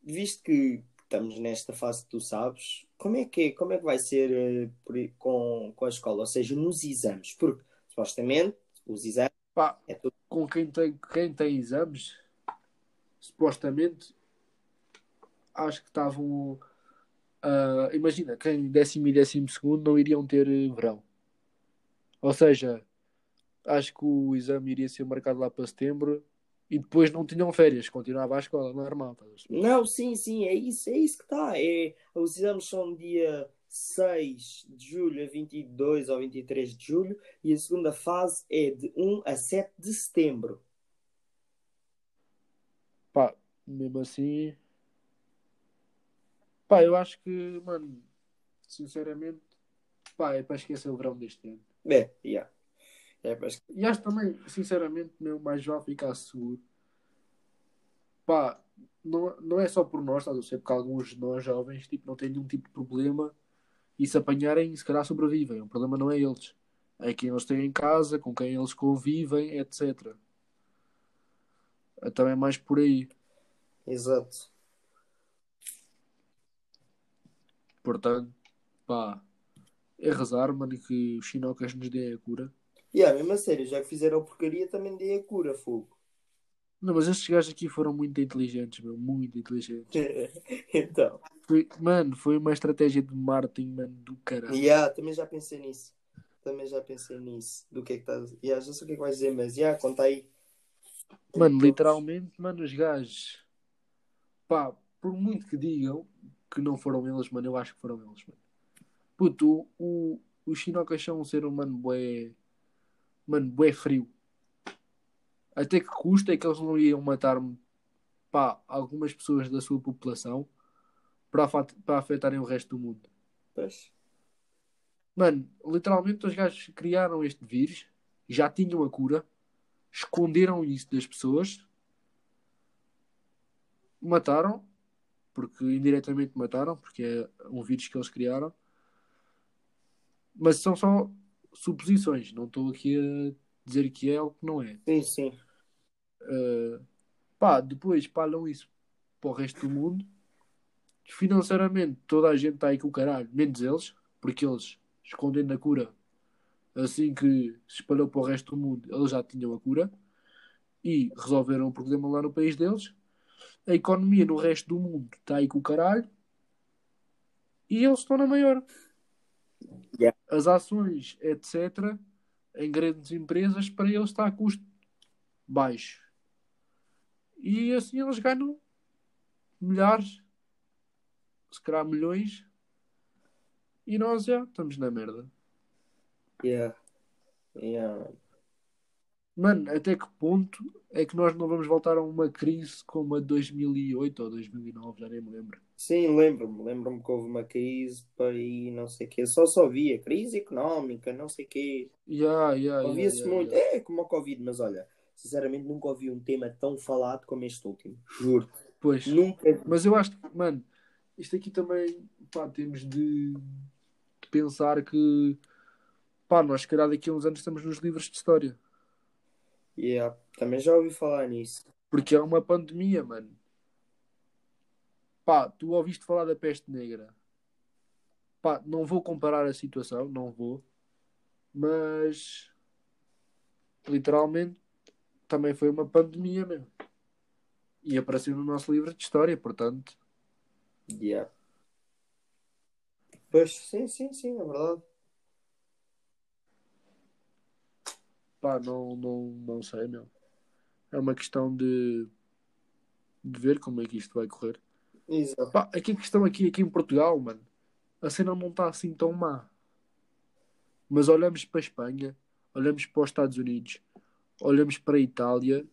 S2: Visto que estamos nesta fase que tu sabes, como é que, é, como é que vai ser eh, por com, com a escola? Ou seja, nos exames. Porque, supostamente, os exames
S1: Pá,
S2: é
S1: com quem tem, quem tem exames, supostamente, acho que estavam. ah, imagina, quem décimo e décimo segundo não iriam ter eh, verão. Ou seja, acho que o exame iria ser marcado lá para setembro e depois não tinham férias, continuava a escola normal.
S2: Não, sim, sim, é isso, é isso que está. É, os exames são dia 6 de julho a 22 ou 23 de julho e a segunda fase é de 1 a 7 de setembro.
S1: Pá, mesmo assim. Pá, eu acho que, mano, sinceramente, pá, é para esquecer o verão deste ano.
S2: É, yeah. é mas,
S1: E acho também, sinceramente, meu, mais vale ficar seguro. Pá, não, não é só por nós, estás a ver? Porque alguns de nós jovens tipo, não têm nenhum tipo de problema e se apanharem, se calhar sobrevivem. O problema não é eles, é quem eles têm em casa, com quem eles convivem, etc. É também mais por aí.
S2: Exato.
S1: Portanto, pá, é rezar, mano, que os chinocas nos deem a cura.
S2: E yeah, mesmo a sério, já que fizeram porcaria, também dei a cura, fogo.
S1: Não, mas estes gajos aqui foram muito inteligentes, meu, muito inteligentes. [laughs]
S2: então,
S1: Foi, mano, foi uma estratégia de marketing, mano, do caralho.
S2: yeah, também já pensei nisso. também já pensei nisso. Do que é que estás. Yeah, já sei o que é que vais dizer, mas yeah, conta aí.
S1: Mano, literalmente, mano, os gajos. Pá, por muito que digam que não foram eles, mano, eu acho que foram eles, mano. Puto, o, o, os são um ser humano bué. Mano, bué frio. Até que custa é que eles não iam matar pá, algumas pessoas da sua população para, afetarem o resto do mundo.
S2: Pois.
S1: Mano, literalmente os gajos criaram este vírus, já tinham a cura, esconderam isso das pessoas, mataram, porque indiretamente mataram, porque é um vírus que eles criaram. Mas são só suposições, não estou aqui a dizer que é ou que não é.
S2: Sim, sim.
S1: Uh, pá, depois palam isso para o resto do mundo. Financeiramente, toda a gente está aí com o caralho, menos eles, porque eles escondendo a cura assim que se espalhou para o resto do mundo, eles já tinham a cura e resolveram o problema lá no país deles. A economia no resto do mundo está aí com o caralho e eles estão na maior.
S2: Yeah.
S1: As ações, etc., em grandes empresas, para eles está a custo baixo. E assim eles ganham milhares, se calhar milhões, e nós já estamos na merda.
S2: Yeah. Yeah.
S1: Mano, até que ponto é que nós não vamos voltar a uma crise como a de 2008 ou 2009, já nem me lembro.
S2: Sim, lembro-me. Lembro-me que houve uma crise para aí, não sei o quê. Só só via crise económica, não sei o quê.
S1: Yeah, yeah,
S2: Ouvia-se
S1: yeah,
S2: muito. É como o Covid, mas olha, sinceramente nunca ouvi um tema tão falado como este último. Juro.
S1: Pois,
S2: Nunca.
S1: mas eu acho que, mano, isto aqui também, pá, temos de, pensar que, pá, nós, se calhar, daqui a uns anos estamos nos livros de história.
S2: Yeah. Também já ouvi falar nisso.
S1: Porque é uma pandemia, mano. Pá, tu ouviste falar da peste negra. Pá, não vou comparar a situação, não vou. Mas literalmente também foi uma pandemia mesmo. E apareceu no nosso livro de história, portanto.
S2: Yeah. Pois, sim, sim, sim, é verdade.
S1: Pá, não, não, não sei, meu. É uma questão de, de ver como é que isto vai correr.
S2: Exato.
S1: Pá, aqui a questão aqui, aqui em Portugal, mano, a cena não está assim tão má. Mas olhamos para a Espanha, olhamos para os Estados Unidos, olhamos para a Itália.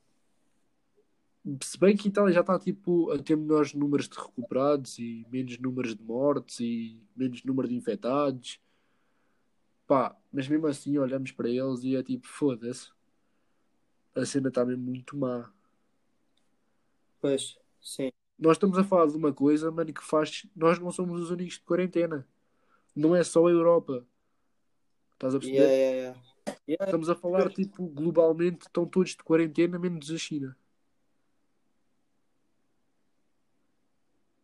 S1: Se bem que a Itália já está tipo a ter menores números de recuperados e menos números de mortes e menos número de infectados. Pá, mas mesmo assim olhamos para eles e é tipo, foda-se. A cena está mesmo muito má.
S2: Pois, sim.
S1: Nós estamos a falar de uma coisa, mano, que faz. Nós não somos os únicos de quarentena. Não é só a Europa. Estás a perceber?
S2: Yeah, yeah. Yeah,
S1: Estamos a falar, tipo, globalmente, estão todos de quarentena, menos a China.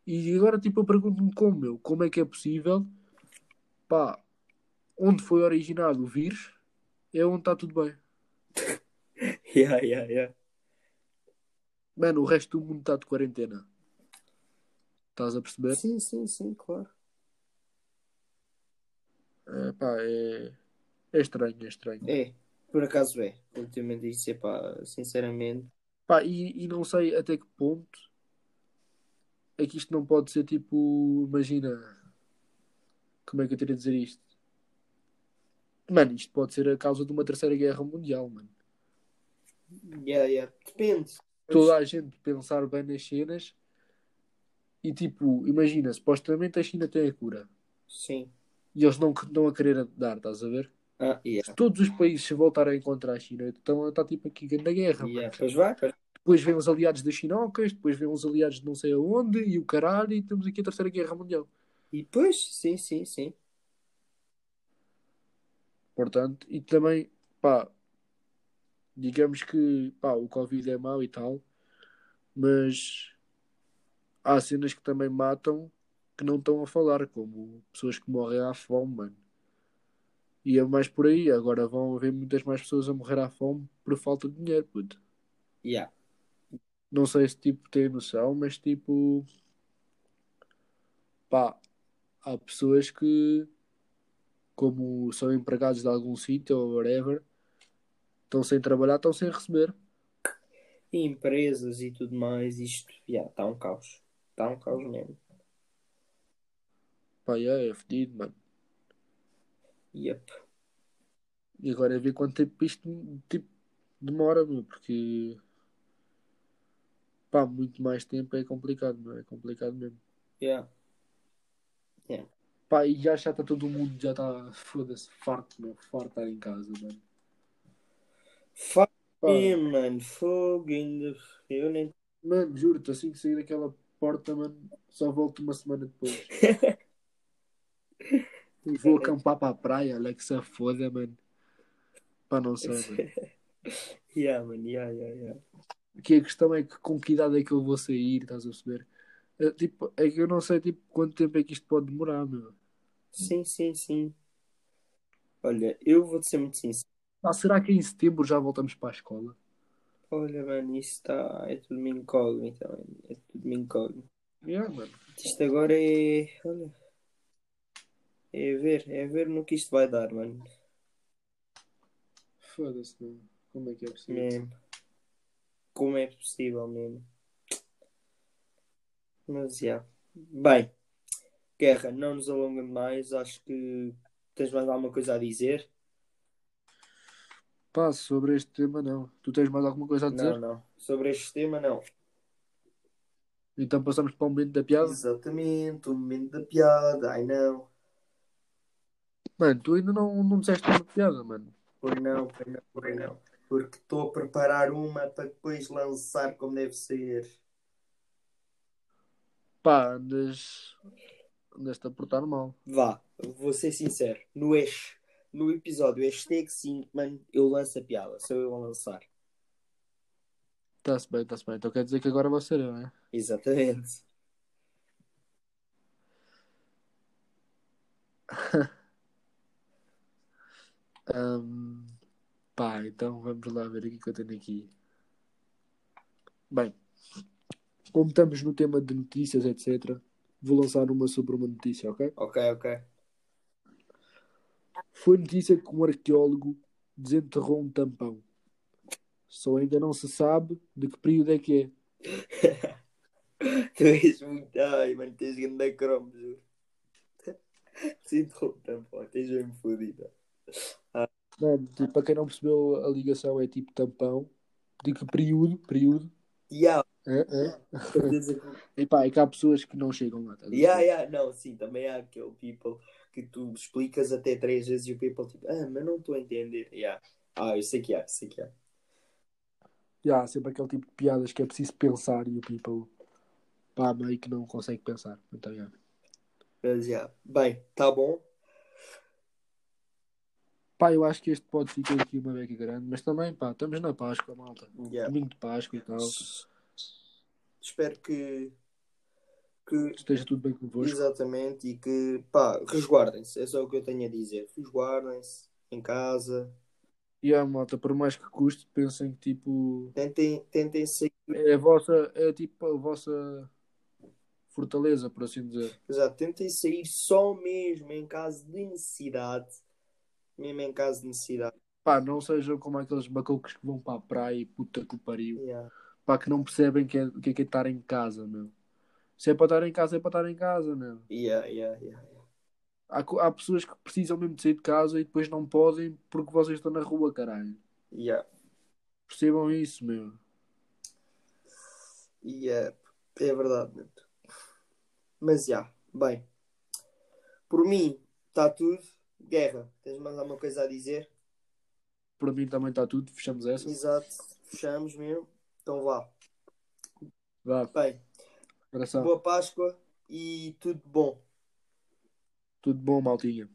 S1: E agora, tipo, eu pergunto-me como, meu? Como é que é possível? Pá, onde foi originado o vírus é onde está tudo bem. [laughs]
S2: yeah, yeah, yeah.
S1: Mano, o resto do mundo está de quarentena. Estás a perceber?
S2: Sim, sim, sim, claro.
S1: É, pá, é... é estranho, é estranho.
S2: É, por acaso é. Ultimamente isso, é pá, sinceramente.
S1: Pá, e, e não sei até que ponto é que isto não pode ser tipo, imagina, como é que eu teria de dizer isto? Mano, isto pode ser a causa de uma terceira guerra mundial, mano.
S2: Yeah, yeah. Depende.
S1: Toda a gente pensar bem nas cenas e tipo, imagina, supostamente a China tem a cura
S2: Sim.
S1: e eles não estão a querer dar, estás a ver?
S2: Ah, yeah.
S1: Se todos os países se voltarem contra a China, então está tipo aqui na guerra,
S2: Yeah.
S1: mano.
S2: Pois vai, pois.
S1: Depois vêm os aliados das chinocas, depois vêm os aliados de não sei aonde e o caralho, e temos aqui a terceira guerra mundial.
S2: E depois, sim, sim, sim.
S1: Portanto, e também, pá, digamos que, pá, o Covid é mau e tal, mas há cenas que também matam que não estão a falar, como pessoas que morrem à fome, mano. E é mais por aí, agora vão haver muitas mais pessoas a morrer à fome por falta de dinheiro, puto.
S2: Yeah.
S1: Não sei se tipo tem noção, mas tipo, pá, há pessoas que como são empregados de algum sítio ou whatever, estão sem trabalhar, estão sem receber.
S2: E empresas e tudo mais, isto, já, está um caos. Está um caos mesmo.
S1: Pá, é, é fedido, mano.
S2: Yep.
S1: E agora é ver quanto tempo isto tipo, demora, meu, porque pá, muito mais tempo é complicado, não é? É complicado mesmo.
S2: Yeah.
S1: Pá, e já está todo mundo, já está, foda-se, farto, meu, farto estar em casa, mano.
S2: Fuck
S1: Pá,
S2: me, mano. Fogo ainda. Eu nem.
S1: mano, juro-te, assim que sair daquela porta, mano, só volto uma semana depois. [laughs] Vou acampar para a praia, Alexa, foda, mano. Pá, não mano. [laughs]
S2: yeah, man, yeah, yeah, yeah.
S1: Que a questão é que com que idade é que eu vou sair, estás a perceber? É, tipo, é que eu não sei tipo, quanto tempo é que isto pode demorar, meu.
S2: Sim, sim, sim. Olha, eu vou-te ser muito sincero.
S1: Ah, será que em setembro já voltamos para a escola?
S2: Olha, mano, isso está. É tudo uma incógnita, mano. É tudo uma incógnita.
S1: Yeah, mano.
S2: Isto agora é. Olha. É ver, é ver no que isto vai dar, mano.
S1: Foda-se, meu. Como é que é possível?
S2: Mesmo. Como é possível mesmo. Mas já. Bem, Guerra, não nos alongando mais. Acho que tens mais alguma coisa a dizer?
S1: Pá, sobre este tema não. Tu tens mais alguma coisa a dizer?
S2: Não, não. Sobre este tema, não.
S1: Então passamos para o momento da piada?
S2: Exatamente, o momento da piada. Ai não.
S1: Mano, tu ainda não, não disseste uma piada, mano.
S2: Pois não, pois não, pois não. Porque estou a preparar uma para depois lançar como deve ser.
S1: Pá, andas. Andas-te a portar mal.
S2: Vá, vou ser sincero. No, ex, no episódio hashtag 5, mano, eu lanço a piada. Sou eu a lançar.
S1: Está-se bem, está-se bem. Então quer dizer que agora vou ser eu, né?
S2: Exatamente. [laughs]
S1: Ahm, pá, então vamos lá ver aqui o que eu tenho aqui. Bem, como estamos no tema de notícias, etc., vou lançar uma sobre uma notícia, ok?
S2: Ok, ok.
S1: Foi notícia que um arqueólogo desenterrou um tampão. Só ainda não se sabe de que período é que é. [laughs]
S2: Tu és muito. Ai, mano, tens grande cromo, juro. [laughs] Sinto tampão, tens mesmo fodida.
S1: Mano, tipo, para quem não percebeu, a ligação é tipo tampão. Que período? Período.
S2: Yeah,
S1: É, é. E [laughs] pá, é que há pessoas que não chegam lá. a
S2: yeah, yeah. Não, sim, também há aquele people que tu explicas até três vezes e o people tipo, ah, mas não estou a entender. Yeah. Ah, eu sei que há, eu sei que há.
S1: E há sempre aquele tipo de piadas que é preciso pensar e o people, pá, meio que não consegue pensar. Então, yeah.
S2: Mas, yeah. Bem, tá bom.
S1: Pá, eu acho que este pode ficar aqui uma beca grande, mas também, pá, estamos na Páscoa, malta.
S2: Yeah.
S1: Domingo de Páscoa e tal.
S2: Espero que, que
S1: Esteja tudo bem convosco.
S2: exatamente e que pá, resguardem-se. É só o que eu tenho a dizer. Resguardem-se em casa.
S1: E a malta, por mais que custe, pensem que tipo.
S2: Tentem, tentem sair.
S1: É a vossa. É tipo a vossa fortaleza, por assim dizer.
S2: Exato, tentem sair só mesmo em caso de necessidade. Mesmo em caso de necessidade.
S1: Pá, não sejam como aqueles bacocos que vão para a praia e puta que o pariu.
S2: Yeah.
S1: Pá, que não percebem que é, o que é que é estar em casa, meu. Se é para estar em casa, é para estar em casa, meu.
S2: Yeah, yeah, yeah, yeah.
S1: Há, há pessoas que precisam mesmo de sair de casa e depois não podem porque vocês estão na rua, caralho.
S2: Yeah.
S1: Percebam isso, meu.
S2: Yeah. É verdade, mano. Mas já, bem. Por mim, está tudo. Guerra, tens mais alguma coisa a dizer?
S1: Para mim também está tudo, fechamos essa.
S2: Exato, fechamos mesmo. Então vá.
S1: Vá,
S2: Bem,
S1: abração.
S2: boa Páscoa e tudo bom.
S1: Tudo bom, maltinha.